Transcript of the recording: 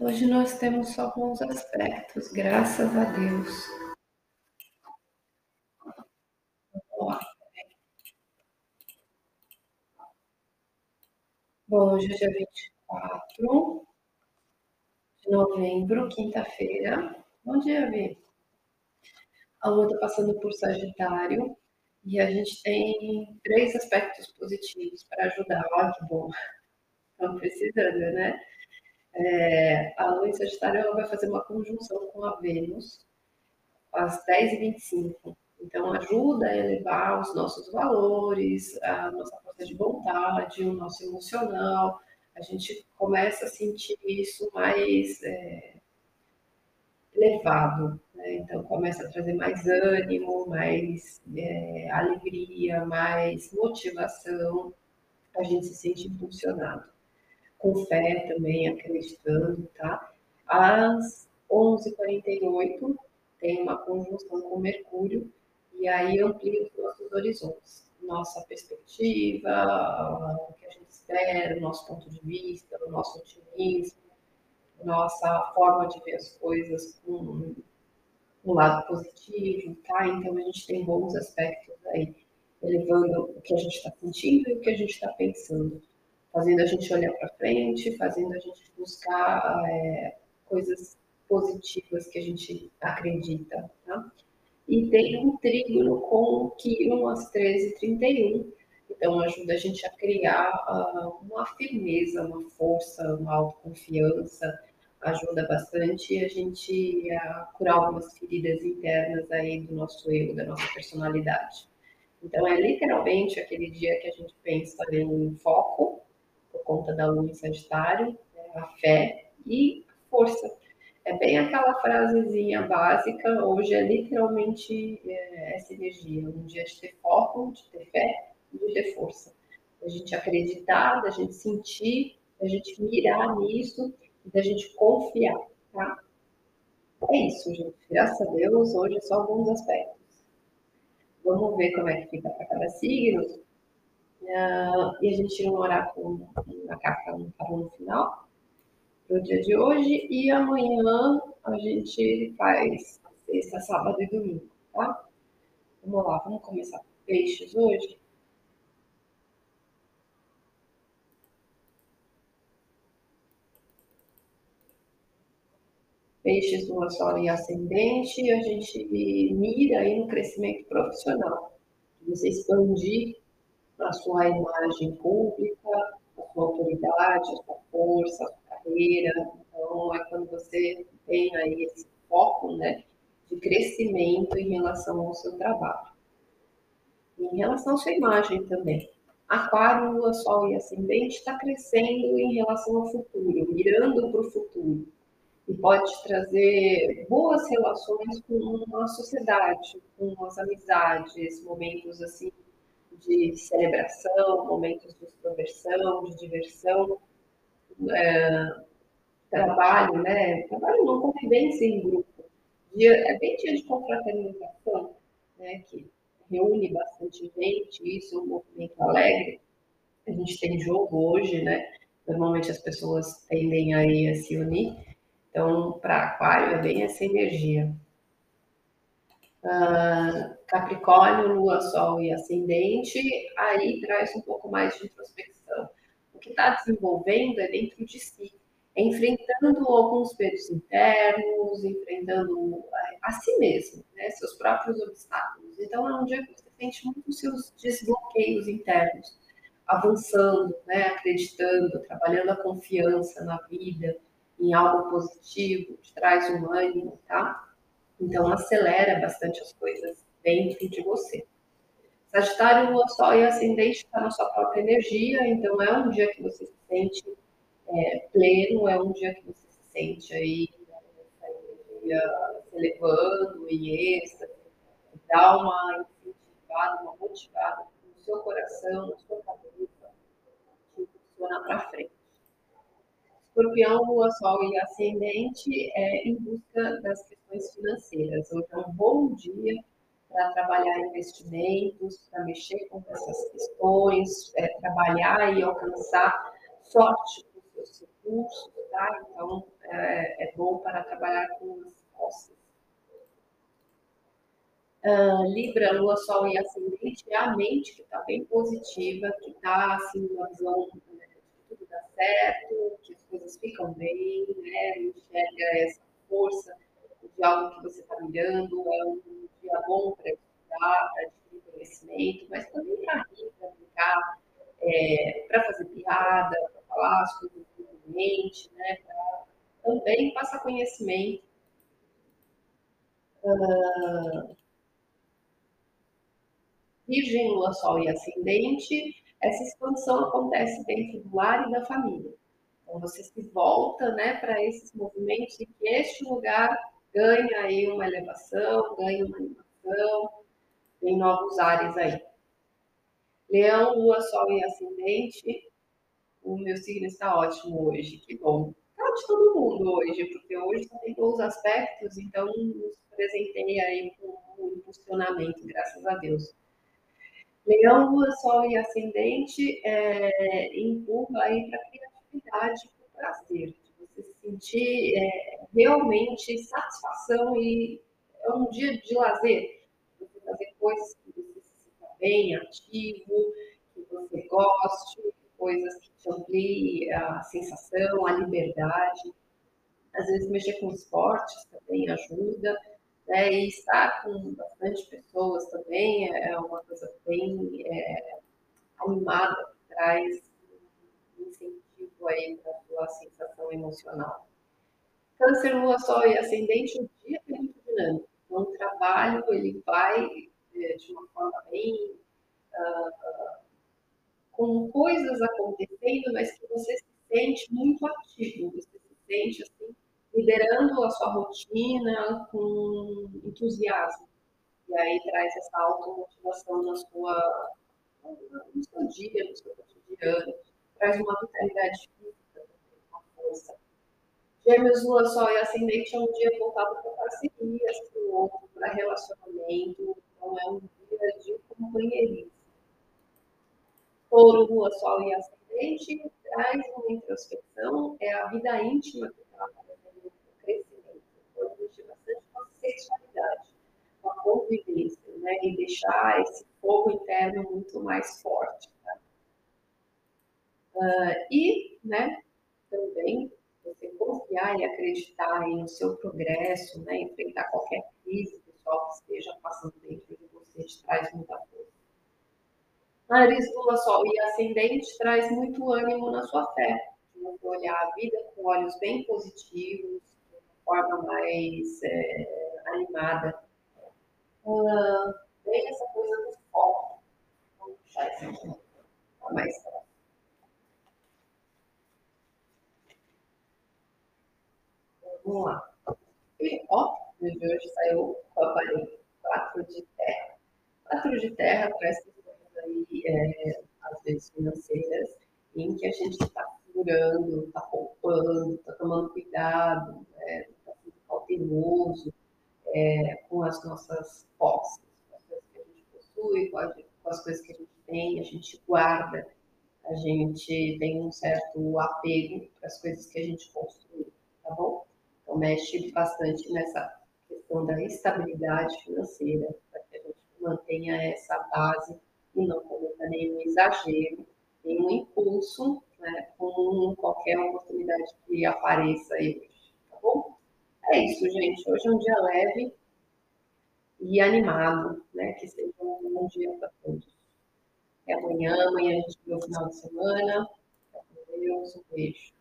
Hoje nós temos só bons aspectos, graças a Deus. Bom, hoje é dia 24 de novembro, quinta-feira. Bom dia, Vi. A lua está passando por Sagitário e a gente tem três aspectos positivos para ajudar. Olha que bom. Estamos precisando, né? É, a lua em Sagitário vai fazer uma conjunção com a Vênus às 10h25. Então, ajuda a elevar os nossos valores, a nossa força de vontade, o nosso emocional. A gente começa a sentir isso mais é, elevado. Né? Então, começa a trazer mais ânimo, mais é, alegria, mais motivação. A gente se sente impulsionado. Com fé também, acreditando, tá? Às 11h48, tem uma conjunção com Mercúrio, e aí amplia os nossos horizontes, nossa perspectiva, o que a gente espera, o nosso ponto de vista, o nosso otimismo, nossa forma de ver as coisas com um lado positivo, tá? Então a gente tem bons aspectos aí, elevando o que a gente está sentindo e o que a gente está pensando, fazendo a gente olhar para frente, fazendo a gente buscar é, coisas positivas que a gente acredita, tá? e tem um trígono com Quiron às 13h31. Então, ajuda a gente a criar uh, uma firmeza, uma força, uma autoconfiança, ajuda bastante a gente a curar algumas feridas internas aí do nosso eu, da nossa personalidade. Então, é literalmente aquele dia que a gente pensa em foco, conta da lua em Sagitário, né, a fé e força é bem aquela frasezinha básica, hoje é literalmente é, essa energia, um dia de ter foco, de ter fé e de ter força. Da gente acreditar, da gente sentir, da gente mirar nisso da gente confiar, tá? É isso, gente. Graças a Deus, hoje é só alguns aspectos. Vamos ver como é que fica para cada signo. Uh, e a gente tira um oráculo, uma carta, tarô no final no dia de hoje e amanhã a gente faz sexta, sábado e domingo, tá? Vamos lá, vamos começar com peixes hoje. Peixes, lua, sol e ascendente, a gente mira aí no crescimento profissional. Você expandir a sua imagem pública, a sua autoridade, a sua força, a carreira. Então, é quando você tem aí esse foco, né, de crescimento em relação ao seu trabalho. Em relação à sua imagem também. Aquário, Lua, Sol e Ascendente está crescendo em relação ao futuro, mirando para o futuro. E pode trazer boas relações com a sociedade, com as amizades, momentos assim de celebração, momentos de extroversão, de diversão é, trabalho, né? Trabalho não, convivência em grupo. Dia, é bem dia de confraternização, né? Que reúne bastante gente, isso é um movimento alegre. A gente tem jogo hoje, né? Normalmente as pessoas tendem aí a se unir. Então, para Aquário é bem essa energia. Uh, Capricórnio, Lua, Sol e Ascendente, aí traz um pouco mais de introspecção que está desenvolvendo é dentro de si, é enfrentando alguns medos internos, enfrentando a si mesmo, né, seus próprios obstáculos. Então, é um dia que você sente muito seus desbloqueios internos, avançando, né, acreditando, trabalhando a confiança na vida, em algo positivo, te traz um ânimo, tá? Então, acelera bastante as coisas dentro de você. Sagitário, Lua, Sol e Ascendente está na sua própria energia, então é um dia que você se sente é, pleno, é um dia que você se sente aí essa energia se elevando em êxtase, dá uma incentivada, uma motivada no seu coração, na sua cabeça, que funciona para frente. Escorpião, Lua, Sol e Ascendente é em busca das questões financeiras. Hoje é um bom dia para trabalhar investimentos, para mexer com essas questões, é, trabalhar e alcançar sorte com seus recursos, tá? Então, é, é bom para trabalhar com as costas. Uh, Libra, Lua, Sol e Ascendente é a mente que está bem positiva, que está assim, uma visão né, de tudo dá certo, que as coisas ficam bem, né? Enxerga essa força de algo que você está mirando, é um dia bom para estudar, para adquirir conhecimento, mas também para rir, para brincar, é, para fazer piada, para falar as coisas livremente, né? Para também passar conhecimento. Uh, Virgem, Lua, Sol e Ascendente, essa expansão acontece dentro do lar e da família. Então você se volta, né, para esses movimentos e que este lugar ganha aí uma elevação, ganha uma animação, tem novos ares aí. Leão, Lua, Sol e Ascendente, o meu signo está ótimo hoje, que bom. Está de todo mundo hoje, porque hoje só tem bons aspectos, então nos presentei aí com um impulsionamento, graças a Deus. Leão, Lua, Sol e Ascendente é, empurra aí para a criatividade, para o prazer, você sentir é, realmente satisfação e é um dia de lazer, você fazer coisas que você se sinta bem, ativo, que você goste, coisas que te ampliem a sensação, a liberdade. Às vezes mexer com esportes também ajuda né? E estar com bastante pessoas também é uma coisa bem é, animada, que traz um incentivo aí para a sua sensação emocional. Câncer, lua, sol e ascendente, o dia é muito dinâmico. Então, o trabalho, ele vai é, de uma forma bem... Uh, com coisas acontecendo, mas que você se sente muito ativo, você se sente assim, liderando a sua rotina com entusiasmo. E aí traz essa automotivação na sua, no seu dia, no seu cotidiano. Traz uma vitalidade física, uma força. Gêmeos, Lua, Sol e Ascendente é um dia voltado para parcerias, para o outro, para relacionamento. Então é um dia de companheirismo. Touro, Lua, Sol e Ascendente traz uma introspecção, é a vida íntima que com a convivência, né? E deixar esse fogo interno muito mais forte. Tá? Uh, e, né, também você confiar e acreditar no seu progresso, né? Enfrentar qualquer crise pessoal que esteja passando dentro de você, te traz muita força. Nariz, Lua, Sol e Ascendente traz muito ânimo na sua fé, você olhar a vida com olhos bem positivos, de uma forma mais é, animada. Uh, bem essa coisa do foco. Vamos puxar esse aqui próximo. Vamos lá. E, ó, o de hoje saiu com a aparelho 4 de terra. 4 de terra traz questões aí, é, às vezes financeiras, em que a gente está segurando, está poupando, está tomando cuidado, está né? Tá sendo cauteloso, é, com as nossas posses, com as coisas que a gente possui, com, a, com as coisas que a gente tem, a gente guarda, a gente tem um certo apego para as coisas que a gente construiu, tá bom? Então, mexe bastante nessa questão da estabilidade financeira, para que a gente mantenha essa base e não cometa nenhum exagero, nenhum impulso né, com qualquer oportunidade que apareça aí tá bom? É isso, gente. Hoje é um dia leve e animado, né? Que seja um bom dia para todos. Até amanhã. Amanhã a gente vê o final de semana. Um beijo.